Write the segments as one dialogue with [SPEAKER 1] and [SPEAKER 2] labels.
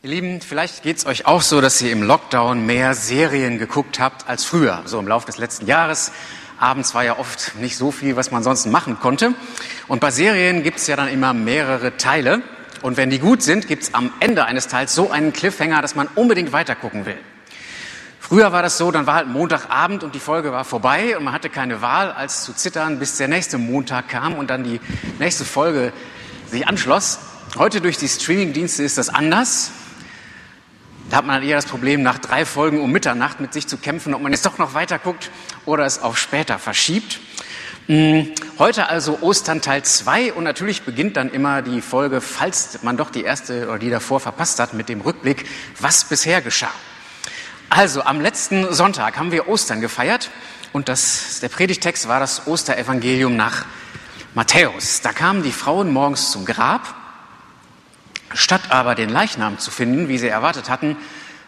[SPEAKER 1] Ihr Lieben, vielleicht geht es euch auch so, dass ihr im Lockdown mehr Serien geguckt habt als früher, so im Laufe des letzten Jahres. Abends war ja oft nicht so viel, was man sonst machen konnte. Und bei Serien gibt es ja dann immer mehrere Teile. Und wenn die gut sind, gibt es am Ende eines Teils so einen Cliffhanger, dass man unbedingt weitergucken will. Früher war das so, dann war halt Montagabend und die Folge war vorbei und man hatte keine Wahl, als zu zittern, bis der nächste Montag kam und dann die nächste Folge sich anschloss. Heute durch die Streamingdienste ist das anders. Da hat man dann eher das Problem, nach drei Folgen um Mitternacht mit sich zu kämpfen, ob man jetzt doch noch weiter guckt oder es auf später verschiebt. Hm, heute also Ostern Teil 2 und natürlich beginnt dann immer die Folge, falls man doch die erste oder die davor verpasst hat, mit dem Rückblick, was bisher geschah. Also am letzten Sonntag haben wir Ostern gefeiert und das, der Predigtext war das Osterevangelium nach Matthäus. Da kamen die Frauen morgens zum Grab Statt aber den Leichnam zu finden, wie sie erwartet hatten,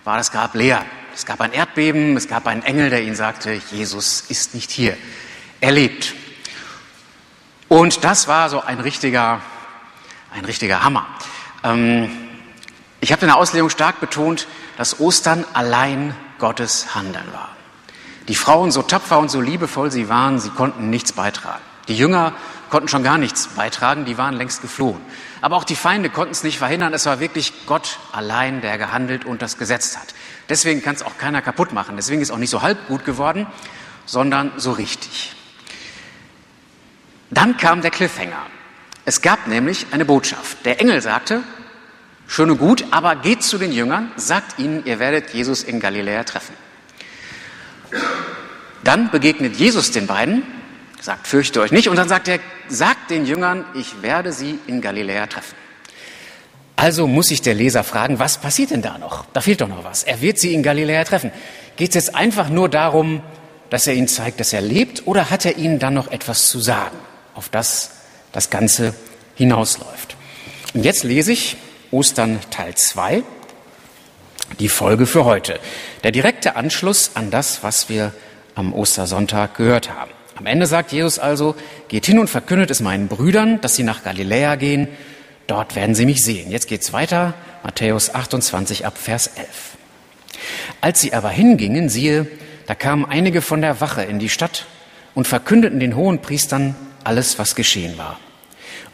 [SPEAKER 1] war das Grab leer. Es gab ein Erdbeben, es gab einen Engel, der ihnen sagte, Jesus ist nicht hier. Er lebt. Und das war so ein richtiger, ein richtiger Hammer. Ähm, ich habe in der Auslegung stark betont, dass Ostern allein Gottes Handeln war. Die Frauen, so tapfer und so liebevoll sie waren, sie konnten nichts beitragen. Die Jünger konnten schon gar nichts beitragen, die waren längst geflohen. Aber auch die Feinde konnten es nicht verhindern, es war wirklich Gott allein, der gehandelt und das gesetzt hat. Deswegen kann es auch keiner kaputt machen. Deswegen ist auch nicht so halb gut geworden, sondern so richtig. Dann kam der Cliffhanger. Es gab nämlich eine Botschaft. Der Engel sagte, schön und gut, aber geht zu den Jüngern, sagt ihnen, ihr werdet Jesus in Galiläa treffen. Dann begegnet Jesus den beiden sagt, fürchte euch nicht. Und dann sagt er, sagt den Jüngern, ich werde sie in Galiläa treffen. Also muss sich der Leser fragen, was passiert denn da noch? Da fehlt doch noch was. Er wird sie in Galiläa treffen. Geht es jetzt einfach nur darum, dass er ihnen zeigt, dass er lebt, oder hat er ihnen dann noch etwas zu sagen, auf das das Ganze hinausläuft? Und jetzt lese ich Ostern Teil 2, die Folge für heute. Der direkte Anschluss an das, was wir am Ostersonntag gehört haben. Am Ende sagt Jesus also, geht hin und verkündet es meinen Brüdern, dass sie nach Galiläa gehen, dort werden sie mich sehen. Jetzt geht's weiter, Matthäus 28 ab Vers 11. Als sie aber hingingen, siehe, da kamen einige von der Wache in die Stadt und verkündeten den hohen Priestern alles, was geschehen war.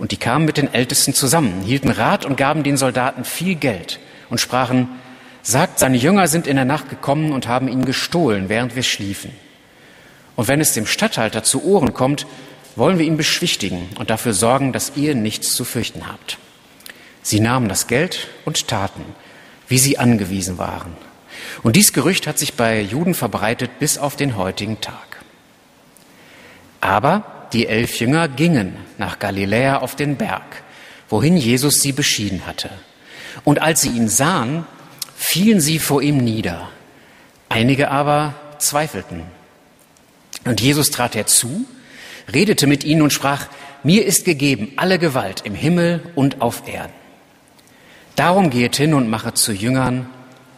[SPEAKER 1] Und die kamen mit den Ältesten zusammen, hielten Rat und gaben den Soldaten viel Geld und sprachen, sagt, seine Jünger sind in der Nacht gekommen und haben ihn gestohlen, während wir schliefen. Und wenn es dem Statthalter zu Ohren kommt, wollen wir ihn beschwichtigen und dafür sorgen, dass ihr nichts zu fürchten habt. Sie nahmen das Geld und taten, wie sie angewiesen waren. Und dies Gerücht hat sich bei Juden verbreitet bis auf den heutigen Tag. Aber die elf Jünger gingen nach Galiläa auf den Berg, wohin Jesus sie beschieden hatte. Und als sie ihn sahen, fielen sie vor ihm nieder. Einige aber zweifelten. Und Jesus trat herzu, redete mit ihnen und sprach, mir ist gegeben alle Gewalt im Himmel und auf Erden. Darum geht hin und mache zu Jüngern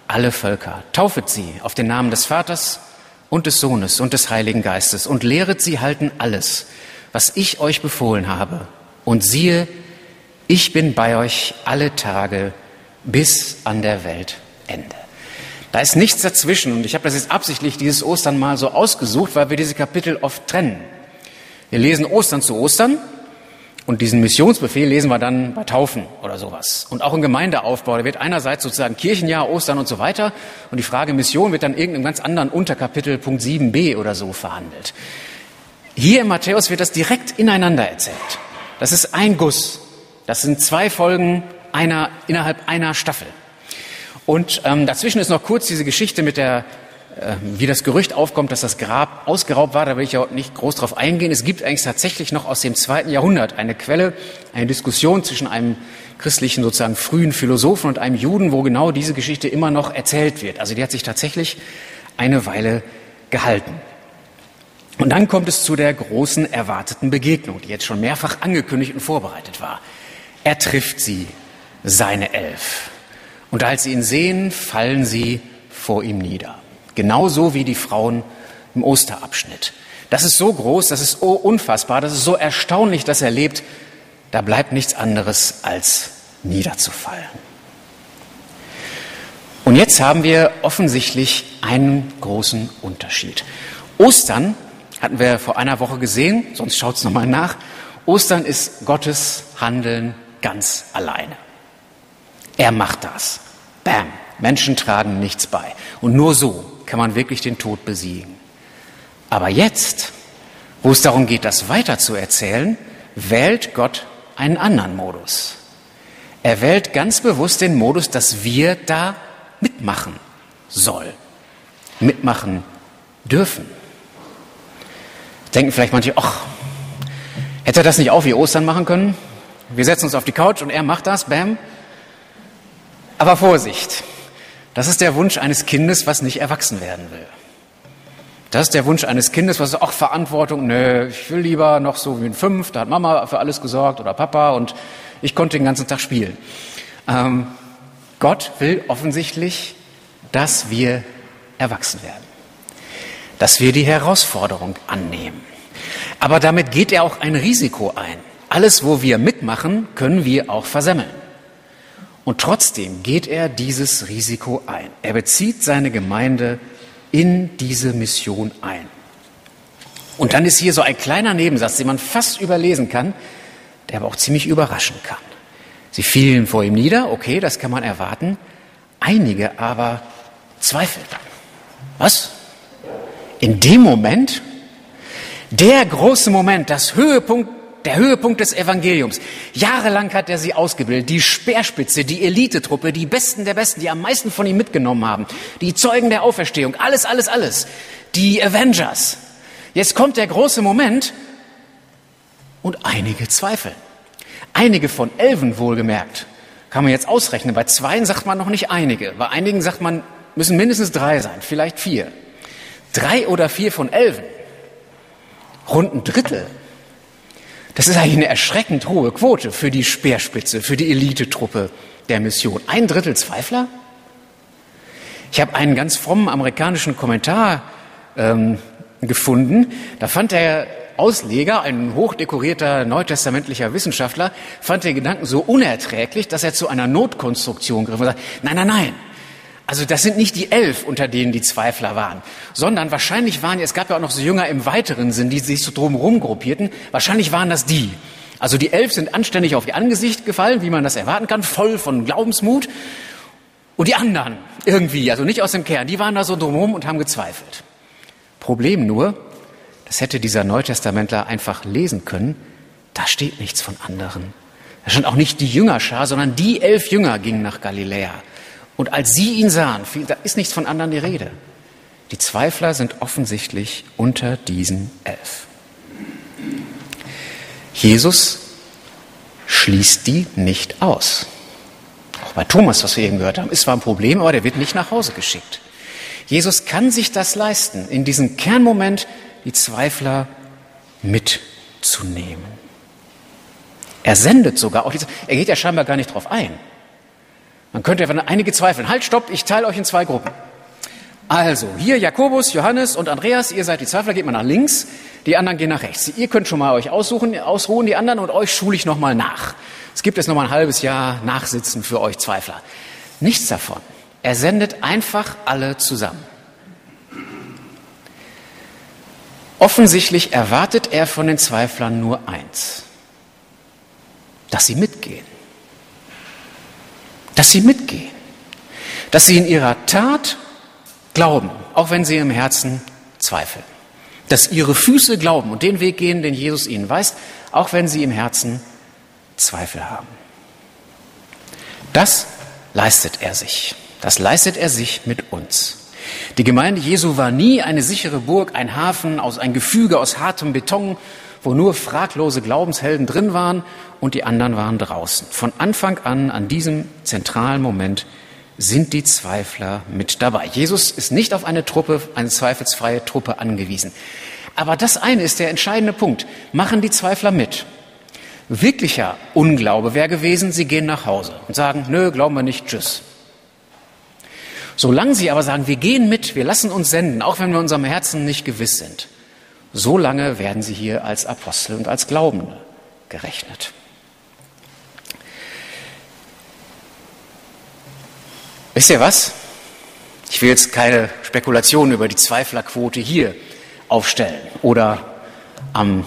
[SPEAKER 1] alle Völker, taufet sie auf den Namen des Vaters und des Sohnes und des Heiligen Geistes und lehret sie halten alles, was ich euch befohlen habe. Und siehe, ich bin bei euch alle Tage bis an der Weltende. Da ist nichts dazwischen. Und ich habe das jetzt absichtlich dieses Ostern mal so ausgesucht, weil wir diese Kapitel oft trennen. Wir lesen Ostern zu Ostern und diesen Missionsbefehl lesen wir dann bei Taufen oder sowas. Und auch im Gemeindeaufbau, da wird einerseits sozusagen Kirchenjahr, Ostern und so weiter. Und die Frage Mission wird dann irgendeinem ganz anderen Unterkapitel, Punkt 7b oder so verhandelt. Hier in Matthäus wird das direkt ineinander erzählt. Das ist ein Guss. Das sind zwei Folgen einer, innerhalb einer Staffel. Und ähm, dazwischen ist noch kurz diese Geschichte mit der, äh, wie das Gerücht aufkommt, dass das Grab ausgeraubt war. Da will ich ja nicht groß drauf eingehen. Es gibt eigentlich tatsächlich noch aus dem zweiten Jahrhundert eine Quelle, eine Diskussion zwischen einem christlichen sozusagen frühen Philosophen und einem Juden, wo genau diese Geschichte immer noch erzählt wird. Also die hat sich tatsächlich eine Weile gehalten. Und dann kommt es zu der großen erwarteten Begegnung, die jetzt schon mehrfach angekündigt und vorbereitet war. Er trifft sie, seine Elf. Und als sie ihn sehen, fallen sie vor ihm nieder. Genauso wie die Frauen im Osterabschnitt. Das ist so groß, das ist so unfassbar, das ist so erstaunlich, dass er lebt. Da bleibt nichts anderes als niederzufallen. jetzt haben wir offensichtlich einen großen Unterschied. Ostern hatten wir vor einer Woche gesehen, sonst schaut es nochmal nach. Ostern ist Gottes Handeln ganz alleine. Er macht das. Bam. Menschen tragen nichts bei. Und nur so kann man wirklich den Tod besiegen. Aber jetzt, wo es darum geht, das weiter zu erzählen, wählt Gott einen anderen Modus. Er wählt ganz bewusst den Modus, dass wir da mitmachen sollen, mitmachen dürfen. Denken vielleicht manche, ach, hätte er das nicht auch wie Ostern machen können? Wir setzen uns auf die Couch und er macht das, bam. Aber Vorsicht, das ist der Wunsch eines Kindes, was nicht erwachsen werden will. Das ist der Wunsch eines Kindes, was ach, Verantwortung, nö, ich will lieber noch so wie ein Fünf, da hat Mama für alles gesorgt oder Papa und ich konnte den ganzen Tag spielen. Ähm, Gott will offensichtlich, dass wir erwachsen werden, dass wir die Herausforderung annehmen. Aber damit geht er auch ein Risiko ein. Alles, wo wir mitmachen, können wir auch versemmeln. Und trotzdem geht er dieses Risiko ein. Er bezieht seine Gemeinde in diese Mission ein. Und dann ist hier so ein kleiner Nebensatz, den man fast überlesen kann, der aber auch ziemlich überraschen kann. Sie fielen vor ihm nieder, okay, das kann man erwarten. Einige aber zweifelten. Was? In dem Moment, der große Moment, das Höhepunkt, der Höhepunkt des Evangeliums. Jahrelang hat er sie ausgebildet, die Speerspitze, die Elitetruppe, die Besten der Besten, die am meisten von ihm mitgenommen haben, die Zeugen der Auferstehung, alles, alles, alles, die Avengers. Jetzt kommt der große Moment und einige zweifeln. Einige von Elfen wohlgemerkt. Kann man jetzt ausrechnen. Bei zweien sagt man noch nicht einige. Bei einigen sagt man, müssen mindestens drei sein, vielleicht vier. Drei oder vier von Elfen. Rund ein Drittel. Das ist eigentlich eine erschreckend hohe Quote für die Speerspitze, für die Elitetruppe der Mission. Ein Drittel Zweifler? Ich habe einen ganz frommen amerikanischen Kommentar ähm, gefunden. Da fand der Ausleger, ein hochdekorierter neutestamentlicher Wissenschaftler, fand den Gedanken so unerträglich, dass er zu einer Notkonstruktion griff und sagte, nein, nein, nein. Also das sind nicht die elf, unter denen die Zweifler waren, sondern wahrscheinlich waren, es gab ja auch noch so Jünger im weiteren Sinn, die sich so drumherum gruppierten, wahrscheinlich waren das die. Also die elf sind anständig auf ihr Angesicht gefallen, wie man das erwarten kann, voll von Glaubensmut. Und die anderen irgendwie, also nicht aus dem Kern, die waren da so drumherum und haben gezweifelt. Problem nur, das hätte dieser Neutestamentler einfach lesen können, da steht nichts von anderen. Da stand auch nicht die Jüngerschar, sondern die elf Jünger gingen nach Galiläa. Und als sie ihn sahen, da ist nichts von anderen die Rede. Die Zweifler sind offensichtlich unter diesen elf. Jesus schließt die nicht aus. Auch bei Thomas, was wir eben gehört haben, ist zwar ein Problem, aber der wird nicht nach Hause geschickt. Jesus kann sich das leisten, in diesem Kernmoment die Zweifler mitzunehmen. Er sendet sogar auch, er geht ja scheinbar gar nicht drauf ein. Man könnte ja einige zweifeln. Halt, stopp, ich teile euch in zwei Gruppen. Also, hier Jakobus, Johannes und Andreas, ihr seid die Zweifler, geht mal nach links, die anderen gehen nach rechts. Ihr könnt schon mal euch aussuchen, ausruhen, die anderen und euch schule ich nochmal nach. Es gibt jetzt nochmal ein halbes Jahr Nachsitzen für euch Zweifler. Nichts davon. Er sendet einfach alle zusammen. Offensichtlich erwartet er von den Zweiflern nur eins, dass sie mitgehen. Dass sie mitgehen. Dass sie in ihrer Tat glauben, auch wenn sie im Herzen zweifeln. Dass ihre Füße glauben und den Weg gehen, den Jesus ihnen weist, auch wenn sie im Herzen Zweifel haben. Das leistet er sich. Das leistet er sich mit uns. Die Gemeinde Jesu war nie eine sichere Burg, ein Hafen aus ein Gefüge aus hartem Beton, wo nur fraglose Glaubenshelden drin waren und die anderen waren draußen. Von Anfang an, an diesem zentralen Moment, sind die Zweifler mit dabei. Jesus ist nicht auf eine Truppe, eine zweifelsfreie Truppe angewiesen. Aber das eine ist der entscheidende Punkt. Machen die Zweifler mit? Wirklicher Unglaube wäre gewesen, sie gehen nach Hause und sagen, nö, glauben wir nicht, tschüss. Solange sie aber sagen, wir gehen mit, wir lassen uns senden, auch wenn wir unserem Herzen nicht gewiss sind, solange werden sie hier als Apostel und als Glaubende gerechnet. Wisst ihr was? Ich will jetzt keine Spekulationen über die Zweiflerquote hier aufstellen oder am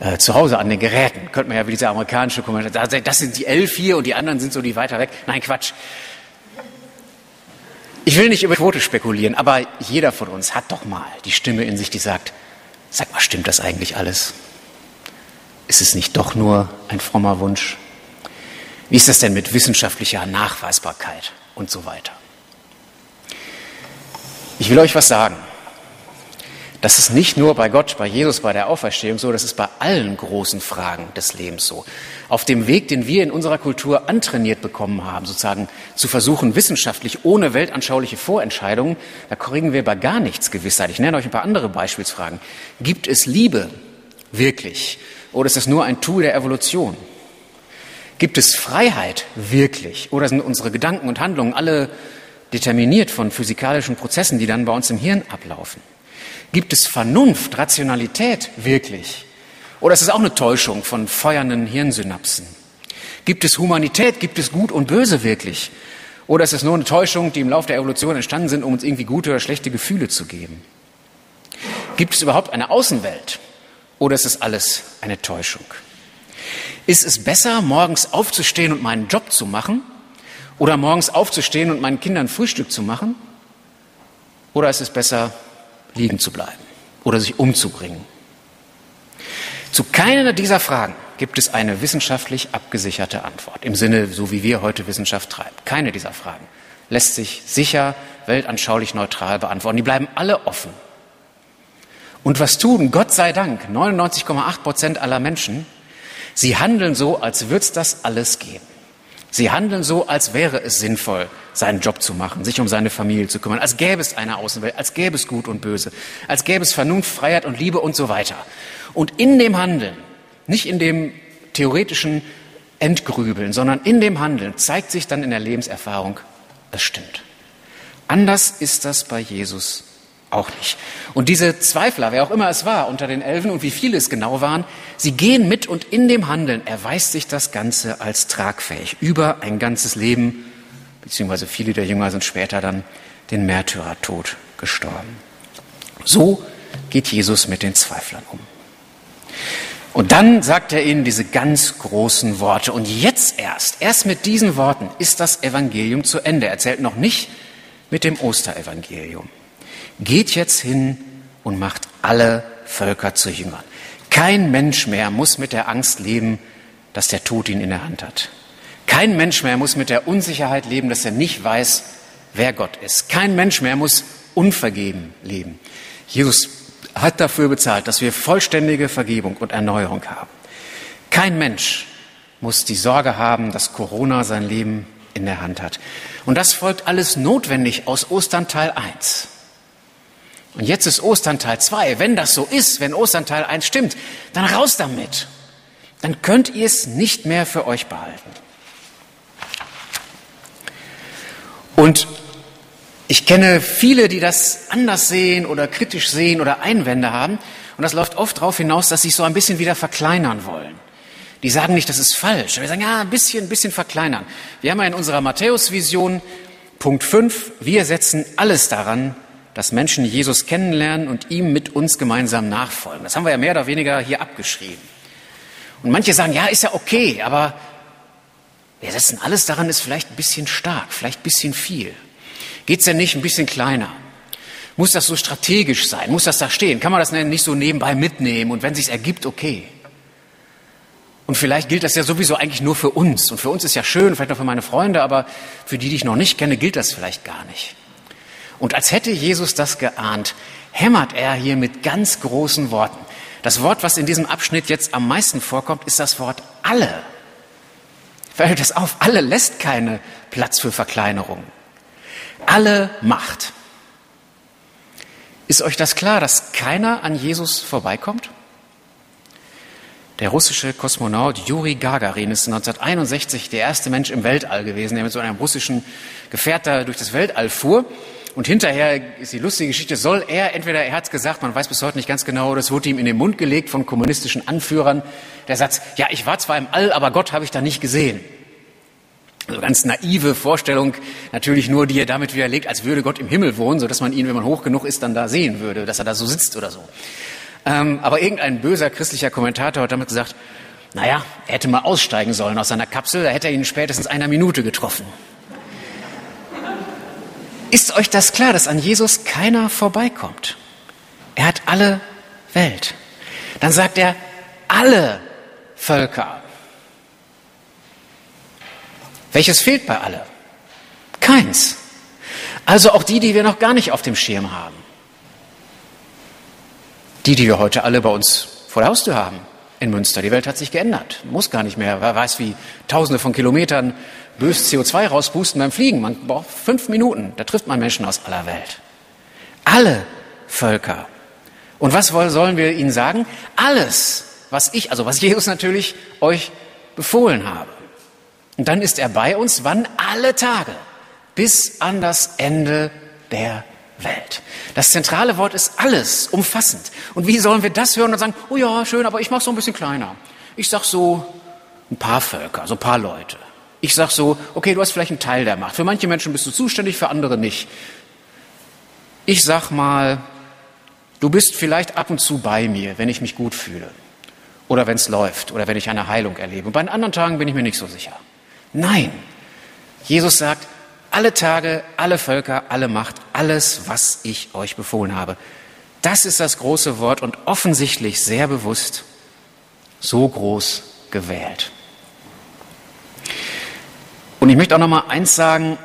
[SPEAKER 1] äh, zu Hause an den Geräten. Könnte man ja wie diese amerikanische Kommentare, das sind die elf hier und die anderen sind so die weiter weg. Nein, Quatsch. Ich will nicht über Quote spekulieren, aber jeder von uns hat doch mal die Stimme in sich, die sagt, sag mal, stimmt das eigentlich alles? Ist es nicht doch nur ein frommer Wunsch? Wie ist das denn mit wissenschaftlicher Nachweisbarkeit und so weiter? Ich will euch was sagen. Das ist nicht nur bei Gott, bei Jesus, bei der Auferstehung so, das ist bei allen großen Fragen des Lebens so. Auf dem Weg, den wir in unserer Kultur antrainiert bekommen haben, sozusagen zu versuchen, wissenschaftlich ohne weltanschauliche Vorentscheidungen, da kriegen wir bei gar nichts Gewissheit. Ich nenne euch ein paar andere Beispielsfragen. Gibt es Liebe wirklich? Oder ist es nur ein Tool der Evolution? Gibt es Freiheit wirklich? Oder sind unsere Gedanken und Handlungen alle determiniert von physikalischen Prozessen, die dann bei uns im Hirn ablaufen? Gibt es Vernunft, Rationalität wirklich? Oder ist es auch eine Täuschung von feuernden Hirnsynapsen? Gibt es Humanität? Gibt es Gut und Böse wirklich? Oder ist es nur eine Täuschung, die im Laufe der Evolution entstanden sind, um uns irgendwie gute oder schlechte Gefühle zu geben? Gibt es überhaupt eine Außenwelt? Oder ist es alles eine Täuschung? Ist es besser, morgens aufzustehen und meinen Job zu machen? Oder morgens aufzustehen und meinen Kindern Frühstück zu machen? Oder ist es besser, liegen zu bleiben oder sich umzubringen. Zu keiner dieser Fragen gibt es eine wissenschaftlich abgesicherte Antwort, im Sinne, so wie wir heute Wissenschaft treiben. Keine dieser Fragen lässt sich sicher, weltanschaulich neutral beantworten. Die bleiben alle offen. Und was tun, Gott sei Dank, 99,8 Prozent aller Menschen? Sie handeln so, als würde es das alles geben. Sie handeln so, als wäre es sinnvoll, seinen Job zu machen, sich um seine Familie zu kümmern, als gäbe es eine Außenwelt, als gäbe es Gut und Böse, als gäbe es Vernunft, Freiheit und Liebe und so weiter. Und in dem Handeln, nicht in dem theoretischen Entgrübeln, sondern in dem Handeln zeigt sich dann in der Lebenserfahrung, es stimmt. Anders ist das bei Jesus auch nicht. Und diese Zweifler, wer auch immer es war unter den Elfen und wie viele es genau waren, sie gehen mit und in dem Handeln erweist sich das Ganze als tragfähig über ein ganzes Leben, beziehungsweise viele der Jünger sind später dann den Märtyrertod gestorben. So geht Jesus mit den Zweiflern um. Und dann sagt er ihnen diese ganz großen Worte. Und jetzt erst, erst mit diesen Worten ist das Evangelium zu Ende. Er erzählt noch nicht mit dem Osterevangelium geht jetzt hin und macht alle Völker zu Jüngern. Kein Mensch mehr muss mit der Angst leben, dass der Tod ihn in der Hand hat. Kein Mensch mehr muss mit der Unsicherheit leben, dass er nicht weiß, wer Gott ist. Kein Mensch mehr muss unvergeben leben. Jesus hat dafür bezahlt, dass wir vollständige Vergebung und Erneuerung haben. Kein Mensch muss die Sorge haben, dass Corona sein Leben in der Hand hat. Und das folgt alles notwendig aus Ostern Teil 1. Und jetzt ist Ostern Teil 2. Wenn das so ist, wenn Ostern Teil 1 stimmt, dann raus damit. Dann könnt ihr es nicht mehr für euch behalten. Und ich kenne viele, die das anders sehen oder kritisch sehen oder Einwände haben. Und das läuft oft darauf hinaus, dass sie sich so ein bisschen wieder verkleinern wollen. Die sagen nicht, das ist falsch. Wir sagen, ja, ein bisschen, ein bisschen verkleinern. Wir haben ja in unserer Matthäus-Vision Punkt 5, wir setzen alles daran, dass Menschen Jesus kennenlernen und ihm mit uns gemeinsam nachfolgen. Das haben wir ja mehr oder weniger hier abgeschrieben. Und manche sagen, ja, ist ja okay, aber wir setzen alles daran, ist vielleicht ein bisschen stark, vielleicht ein bisschen viel. Geht es denn nicht ein bisschen kleiner? Muss das so strategisch sein? Muss das da stehen? Kann man das nicht so nebenbei mitnehmen und wenn es sich ergibt, okay? Und vielleicht gilt das ja sowieso eigentlich nur für uns. Und für uns ist ja schön, vielleicht auch für meine Freunde, aber für die, die ich noch nicht kenne, gilt das vielleicht gar nicht. Und als hätte Jesus das geahnt, hämmert er hier mit ganz großen Worten. Das Wort, was in diesem Abschnitt jetzt am meisten vorkommt, ist das Wort alle. Fällt das auf? Alle lässt keine Platz für Verkleinerung. Alle Macht. Ist euch das klar, dass keiner an Jesus vorbeikommt? Der russische Kosmonaut Juri Gagarin ist 1961 der erste Mensch im Weltall gewesen, der mit so einem russischen Gefährt da durch das Weltall fuhr. Und hinterher ist die lustige Geschichte, soll er, entweder er hat es gesagt, man weiß bis heute nicht ganz genau, das wurde ihm in den Mund gelegt von kommunistischen Anführern, der Satz, ja, ich war zwar im All, aber Gott habe ich da nicht gesehen. Also ganz naive Vorstellung, natürlich nur, die er damit widerlegt, als würde Gott im Himmel wohnen, sodass man ihn, wenn man hoch genug ist, dann da sehen würde, dass er da so sitzt oder so. Ähm, aber irgendein böser christlicher Kommentator hat damit gesagt, naja, er hätte mal aussteigen sollen aus seiner Kapsel, da hätte er ihn spätestens einer Minute getroffen. Ist euch das klar, dass an Jesus keiner vorbeikommt? Er hat alle Welt. Dann sagt er, alle Völker. Welches fehlt bei alle? Keins. Also auch die, die wir noch gar nicht auf dem Schirm haben. Die, die wir heute alle bei uns vor der Haustür haben in Münster. Die Welt hat sich geändert. Muss gar nicht mehr, wer weiß wie, tausende von Kilometern bös CO2 rauspusten beim Fliegen. Man braucht fünf Minuten. Da trifft man Menschen aus aller Welt. Alle Völker. Und was sollen wir ihnen sagen? Alles, was ich, also was Jesus natürlich euch befohlen habe. Und dann ist er bei uns, wann? Alle Tage, bis an das Ende der Welt. Das zentrale Wort ist alles, umfassend. Und wie sollen wir das hören und sagen, oh ja, schön, aber ich mache so ein bisschen kleiner. Ich sag so ein paar Völker, so ein paar Leute. Ich sag so, okay, du hast vielleicht einen Teil der Macht. Für manche Menschen bist du zuständig, für andere nicht. Ich sag mal, du bist vielleicht ab und zu bei mir, wenn ich mich gut fühle. Oder wenn es läuft. Oder wenn ich eine Heilung erlebe. Und bei den anderen Tagen bin ich mir nicht so sicher. Nein. Jesus sagt, alle Tage, alle Völker, alle Macht, alles, was ich euch befohlen habe. Das ist das große Wort und offensichtlich sehr bewusst so groß gewählt. Und ich möchte auch noch mal eins sagen,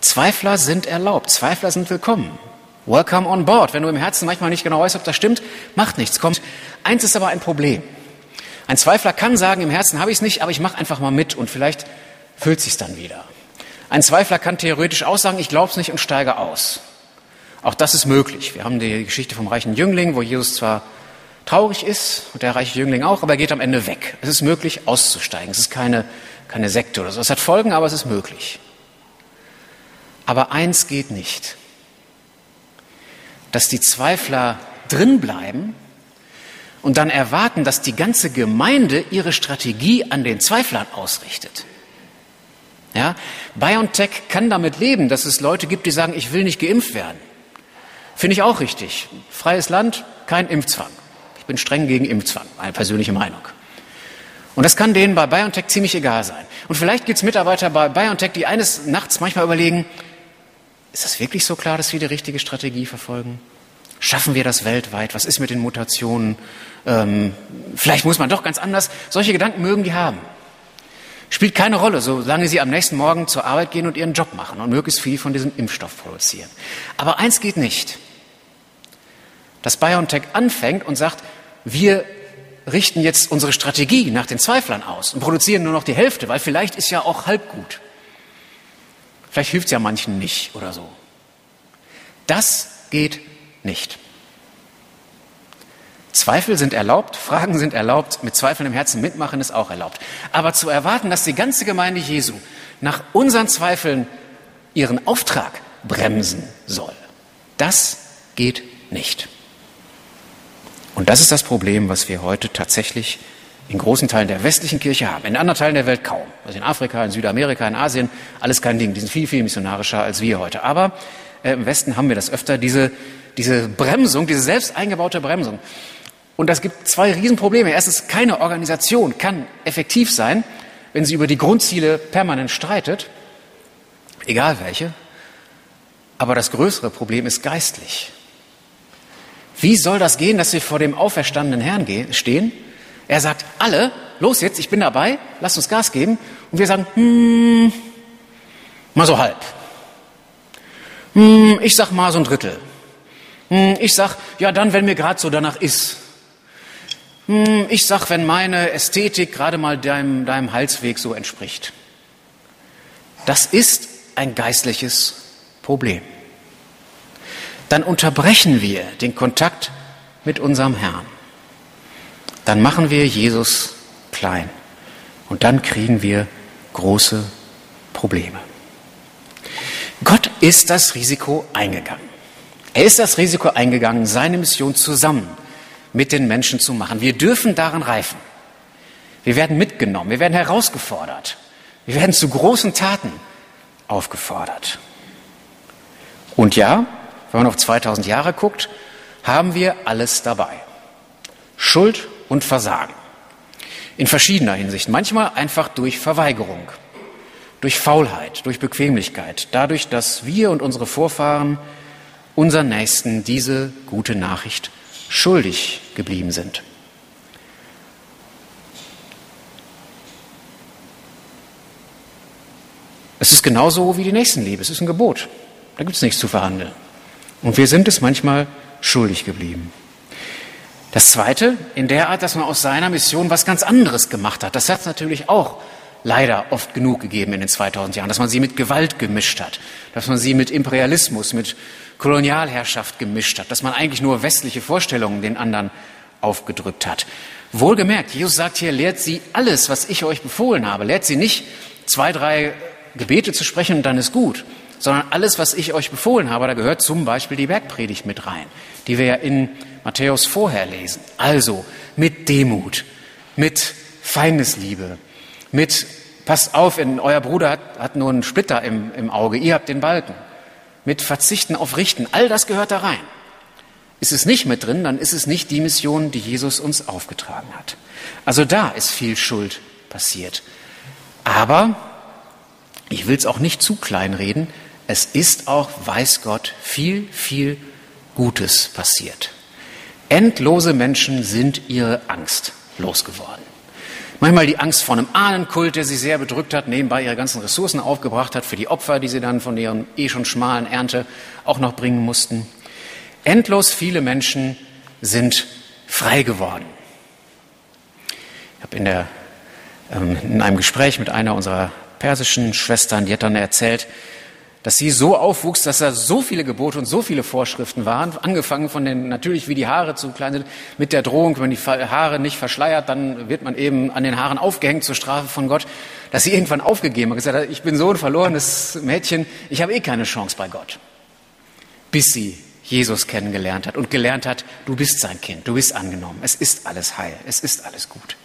[SPEAKER 1] Zweifler sind erlaubt, Zweifler sind willkommen. Welcome on board. Wenn du im Herzen manchmal nicht genau weißt, ob das stimmt, macht nichts. Kommt. Eins ist aber ein Problem. Ein Zweifler kann sagen, im Herzen habe ich es nicht, aber ich mache einfach mal mit und vielleicht füllt sich dann wieder. Ein Zweifler kann theoretisch auch sagen, ich glaube es nicht und steige aus. Auch das ist möglich. Wir haben die Geschichte vom reichen Jüngling, wo Jesus zwar traurig ist und der reiche Jüngling auch, aber er geht am Ende weg. Es ist möglich, auszusteigen. Es ist keine, keine Sekte oder so. Es hat Folgen, aber es ist möglich. Aber eins geht nicht. Dass die Zweifler drinbleiben und dann erwarten, dass die ganze Gemeinde ihre Strategie an den Zweiflern ausrichtet. Ja, BioNTech kann damit leben, dass es Leute gibt, die sagen, ich will nicht geimpft werden. Finde ich auch richtig. Freies Land, kein Impfzwang. Ich bin streng gegen Impfzwang, meine persönliche Meinung. Und das kann denen bei BioNTech ziemlich egal sein. Und vielleicht gibt es Mitarbeiter bei BioNTech, die eines Nachts manchmal überlegen, ist das wirklich so klar, dass wir die richtige Strategie verfolgen? Schaffen wir das weltweit? Was ist mit den Mutationen? Ähm, vielleicht muss man doch ganz anders. Solche Gedanken mögen die haben. Spielt keine Rolle, solange Sie am nächsten Morgen zur Arbeit gehen und Ihren Job machen und möglichst viel von diesem Impfstoff produzieren. Aber eins geht nicht. Dass BioNTech anfängt und sagt, wir richten jetzt unsere Strategie nach den Zweiflern aus und produzieren nur noch die Hälfte, weil vielleicht ist ja auch halb gut. Vielleicht hilft es ja manchen nicht oder so. Das geht nicht. Zweifel sind erlaubt, Fragen sind erlaubt, mit Zweifeln im Herzen mitmachen ist auch erlaubt. Aber zu erwarten, dass die ganze Gemeinde Jesu nach unseren Zweifeln ihren Auftrag bremsen soll, das geht nicht. Und das ist das Problem, was wir heute tatsächlich in großen Teilen der westlichen Kirche haben. In anderen Teilen der Welt kaum. Also in Afrika, in Südamerika, in Asien, alles kein Ding. Die sind viel, viel missionarischer als wir heute. Aber äh, im Westen haben wir das öfter, diese, diese Bremsung, diese selbst eingebaute Bremsung. Und das gibt zwei Riesenprobleme. Erstens, keine Organisation kann effektiv sein, wenn sie über die Grundziele permanent streitet, egal welche. Aber das größere Problem ist geistlich. Wie soll das gehen, dass wir vor dem auferstandenen Herrn stehen? Er sagt, alle, los jetzt, ich bin dabei, lasst uns Gas geben. Und wir sagen, hm, mal so halb. Hm, ich sag mal so ein Drittel. Hm, ich sag, ja dann, wenn mir gerade so danach ist. Hm, ich sag, wenn meine Ästhetik gerade mal deinem, deinem Halsweg so entspricht. Das ist ein geistliches Problem. Dann unterbrechen wir den Kontakt mit unserem Herrn. Dann machen wir Jesus klein. Und dann kriegen wir große Probleme. Gott ist das Risiko eingegangen. Er ist das Risiko eingegangen, seine Mission zusammen mit den Menschen zu machen. Wir dürfen daran reifen. Wir werden mitgenommen, wir werden herausgefordert. Wir werden zu großen Taten aufgefordert. Und ja, wenn man auf 2000 Jahre guckt, haben wir alles dabei. Schuld und Versagen. In verschiedener Hinsicht. Manchmal einfach durch Verweigerung, durch Faulheit, durch Bequemlichkeit, dadurch, dass wir und unsere Vorfahren unseren Nächsten diese gute Nachricht schuldig geblieben sind. Es ist genauso wie die Nächstenliebe. Es ist ein Gebot. Da gibt es nichts zu verhandeln. Und wir sind es manchmal schuldig geblieben. Das Zweite, in der Art, dass man aus seiner Mission was ganz anderes gemacht hat. Das hat es natürlich auch leider oft genug gegeben in den 2000 Jahren, dass man sie mit Gewalt gemischt hat, dass man sie mit Imperialismus, mit Kolonialherrschaft gemischt hat, dass man eigentlich nur westliche Vorstellungen den anderen aufgedrückt hat. Wohlgemerkt, Jesus sagt hier, lehrt sie alles, was ich euch befohlen habe. Lehrt sie nicht zwei, drei Gebete zu sprechen und dann ist gut, sondern alles, was ich euch befohlen habe, da gehört zum Beispiel die Bergpredigt mit rein, die wir ja in Matthäus vorher lesen. Also mit Demut, mit Feindesliebe, mit passt auf, euer Bruder hat, hat nur einen Splitter im, im Auge, ihr habt den Balken mit Verzichten auf Richten. All das gehört da rein. Ist es nicht mit drin, dann ist es nicht die Mission, die Jesus uns aufgetragen hat. Also da ist viel Schuld passiert. Aber ich will es auch nicht zu klein reden. Es ist auch, weiß Gott, viel, viel Gutes passiert. Endlose Menschen sind ihre Angst losgeworden. Manchmal die Angst vor einem Ahnenkult, der sie sehr bedrückt hat, nebenbei ihre ganzen Ressourcen aufgebracht hat für die Opfer, die sie dann von ihren eh schon schmalen Ernte auch noch bringen mussten. Endlos viele Menschen sind frei geworden. Ich habe in, ähm, in einem Gespräch mit einer unserer persischen Schwestern, die hat dann erzählt, dass sie so aufwuchs, dass da so viele Gebote und so viele Vorschriften waren, angefangen von den, natürlich wie die Haare zu klein sind, mit der Drohung, wenn die Haare nicht verschleiert, dann wird man eben an den Haaren aufgehängt zur Strafe von Gott, dass sie irgendwann aufgegeben hat, gesagt hat, ich bin so ein verlorenes Mädchen, ich habe eh keine Chance bei Gott. Bis sie Jesus kennengelernt hat und gelernt hat, du bist sein Kind, du bist angenommen, es ist alles heil, es ist alles gut.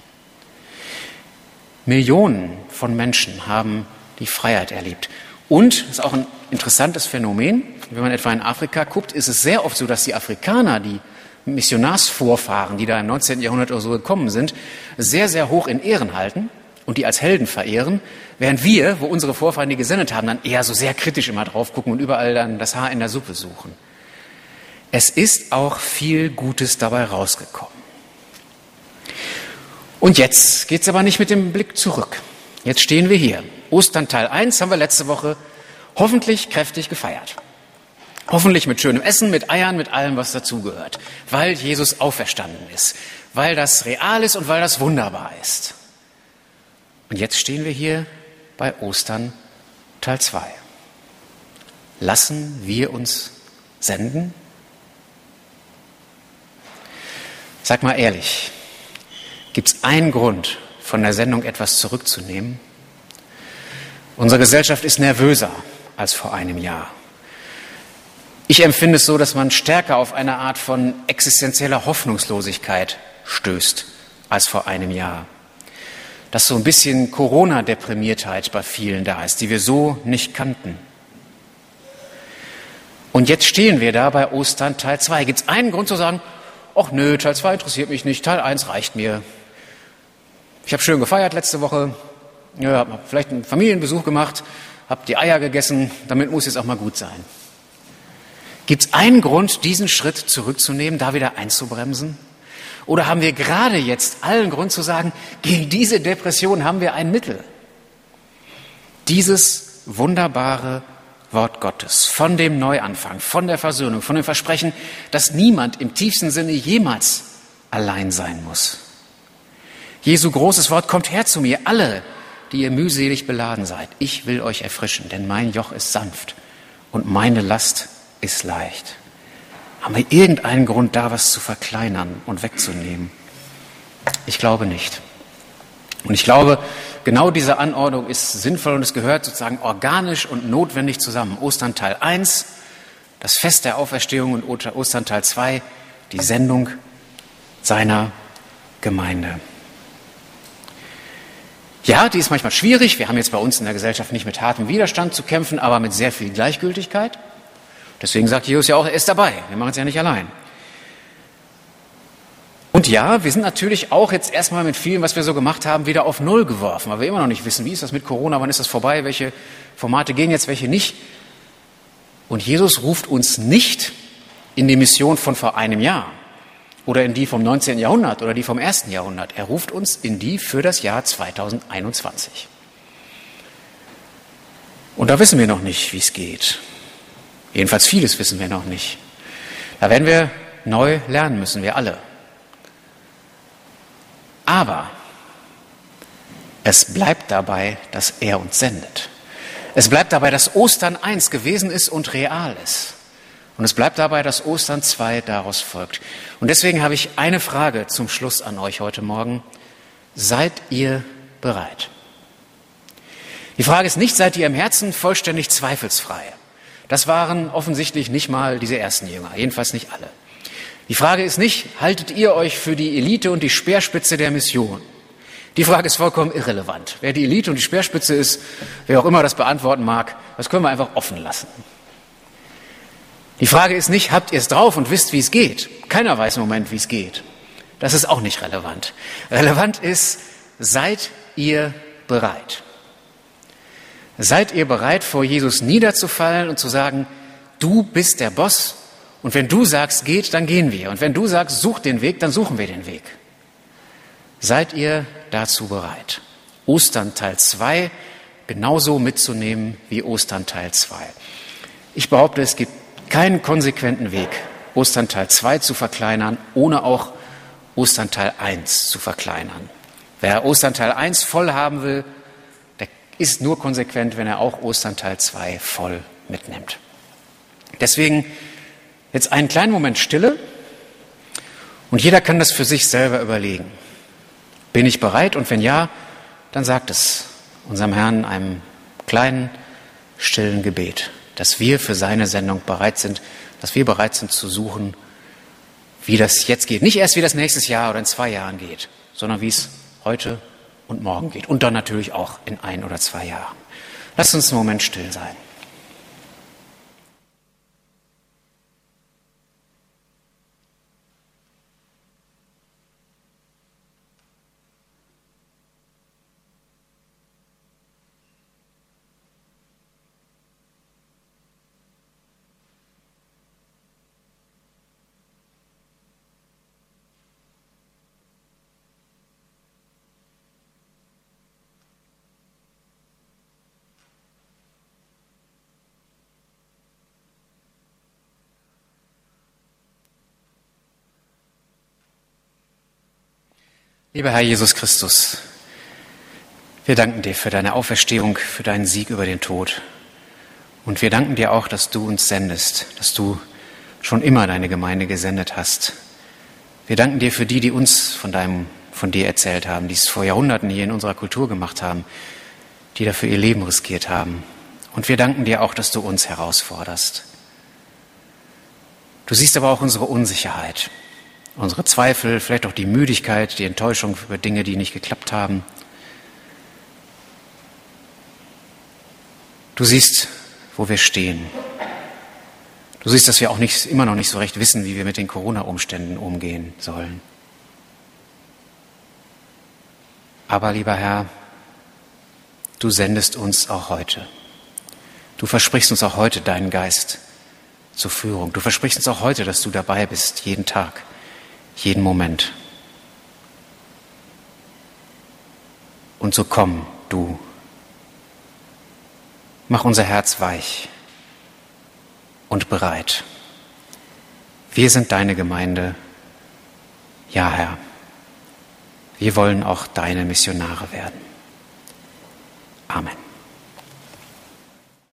[SPEAKER 1] Millionen von Menschen haben die Freiheit erlebt. Und, das ist auch ein interessantes Phänomen, wenn man etwa in Afrika guckt, ist es sehr oft so, dass die Afrikaner, die Missionarsvorfahren, die da im 19. Jahrhundert oder so gekommen sind, sehr, sehr hoch in Ehren halten und die als Helden verehren, während wir, wo unsere Vorfahren die gesendet haben, dann eher so sehr kritisch immer drauf gucken und überall dann das Haar in der Suppe suchen. Es ist auch viel Gutes dabei rausgekommen. Und jetzt geht es aber nicht mit dem Blick zurück. Jetzt stehen wir hier. Ostern Teil 1 haben wir letzte Woche hoffentlich kräftig gefeiert. Hoffentlich mit schönem Essen, mit Eiern, mit allem, was dazugehört. Weil Jesus auferstanden ist. Weil das real ist und weil das wunderbar ist. Und jetzt stehen wir hier bei Ostern Teil 2. Lassen wir uns senden? Sag mal ehrlich, gibt es einen Grund, von der Sendung etwas zurückzunehmen? Unsere Gesellschaft ist nervöser als vor einem Jahr. Ich empfinde es so, dass man stärker auf eine Art von existenzieller Hoffnungslosigkeit stößt als vor einem Jahr. Dass so ein bisschen Corona-Deprimiertheit bei vielen da ist, die wir so nicht kannten. Und jetzt stehen wir da bei Ostern Teil 2. Gibt es einen Grund zu sagen, ach nö, Teil 2 interessiert mich nicht, Teil 1 reicht mir. Ich habe schön gefeiert letzte Woche, ja, habe vielleicht einen Familienbesuch gemacht, habe die Eier gegessen, damit muss es auch mal gut sein. Gibt es einen Grund, diesen Schritt zurückzunehmen, da wieder einzubremsen? Oder haben wir gerade jetzt allen Grund zu sagen, gegen diese Depression haben wir ein Mittel? Dieses wunderbare Wort Gottes, von dem Neuanfang, von der Versöhnung, von dem Versprechen, dass niemand im tiefsten Sinne jemals allein sein muss. Jesu großes Wort, kommt her zu mir, alle, die ihr mühselig beladen seid. Ich will euch erfrischen, denn mein Joch ist sanft und meine Last ist leicht. Haben wir irgendeinen Grund, da was zu verkleinern und wegzunehmen? Ich glaube nicht. Und ich glaube, genau diese Anordnung ist sinnvoll und es gehört sozusagen organisch und notwendig zusammen. Ostern Teil 1, das Fest der Auferstehung und Ostern Teil 2, die Sendung seiner Gemeinde. Ja, die ist manchmal schwierig. Wir haben jetzt bei uns in der Gesellschaft nicht mit hartem Widerstand zu kämpfen, aber mit sehr viel Gleichgültigkeit. Deswegen sagt Jesus ja auch, er ist dabei. Wir machen es ja nicht allein. Und ja, wir sind natürlich auch jetzt erstmal mit vielem, was wir so gemacht haben, wieder auf Null geworfen, weil wir immer noch nicht wissen, wie ist das mit Corona, wann ist das vorbei, welche Formate gehen jetzt, welche nicht. Und Jesus ruft uns nicht in die Mission von vor einem Jahr oder in die vom 19. Jahrhundert oder die vom 1. Jahrhundert. Er ruft uns in die für das Jahr 2021. Und da wissen wir noch nicht, wie es geht. Jedenfalls vieles wissen wir noch nicht. Da werden wir neu lernen müssen, wir alle. Aber es bleibt dabei, dass er uns sendet. Es bleibt dabei, dass Ostern eins gewesen ist und real ist. Und es bleibt dabei, dass Ostern zwei daraus folgt. Und deswegen habe ich eine Frage zum Schluss an euch heute Morgen. Seid ihr bereit? Die Frage ist nicht, seid ihr im Herzen vollständig zweifelsfrei? Das waren offensichtlich nicht mal diese ersten Jünger, jedenfalls nicht alle. Die Frage ist nicht, haltet ihr euch für die Elite und die Speerspitze der Mission? Die Frage ist vollkommen irrelevant. Wer die Elite und die Speerspitze ist, wer auch immer das beantworten mag, das können wir einfach offen lassen. Die Frage ist nicht, habt ihr es drauf und wisst, wie es geht? Keiner weiß im Moment, wie es geht. Das ist auch nicht relevant. Relevant ist, seid ihr bereit? Seid ihr bereit, vor Jesus niederzufallen und zu sagen, du bist der Boss und wenn du sagst, geht, dann gehen wir. Und wenn du sagst, such den Weg, dann suchen wir den Weg. Seid ihr dazu bereit? Ostern Teil 2 genauso mitzunehmen wie Ostern Teil 2. Ich behaupte, es gibt keinen konsequenten Weg, Ostern Teil 2 zu verkleinern, ohne auch Ostern Teil 1 zu verkleinern. Wer Ostern Teil 1 voll haben will, der ist nur konsequent, wenn er auch Ostern Teil 2 voll mitnimmt. Deswegen jetzt einen kleinen Moment Stille und jeder kann das für sich selber überlegen. Bin ich bereit? Und wenn ja, dann sagt es unserem Herrn in einem kleinen, stillen Gebet dass wir für seine Sendung bereit sind, dass wir bereit sind zu suchen, wie das jetzt geht. Nicht erst, wie das nächstes Jahr oder in zwei Jahren geht, sondern wie es heute und morgen geht. Und dann natürlich auch in ein oder zwei Jahren. Lasst uns einen Moment still sein. Lieber Herr Jesus Christus, wir danken dir für deine Auferstehung, für deinen Sieg über den Tod. Und wir danken dir auch, dass du uns sendest, dass du schon immer deine Gemeinde gesendet hast. Wir danken dir für die, die uns von deinem, von dir erzählt haben, die es vor Jahrhunderten hier in unserer Kultur gemacht haben, die dafür ihr Leben riskiert haben. Und wir danken dir auch, dass du uns herausforderst. Du siehst aber auch unsere Unsicherheit unsere Zweifel, vielleicht auch die Müdigkeit, die Enttäuschung über Dinge, die nicht geklappt haben. Du siehst, wo wir stehen. Du siehst, dass wir auch nicht, immer noch nicht so recht wissen, wie wir mit den Corona-Umständen umgehen sollen. Aber lieber Herr, du sendest uns auch heute. Du versprichst uns auch heute deinen Geist zur Führung. Du versprichst uns auch heute, dass du dabei bist, jeden Tag jeden Moment. Und so komm, du. Mach unser Herz weich und bereit. Wir sind deine Gemeinde. Ja, Herr. Wir wollen auch deine Missionare werden. Amen.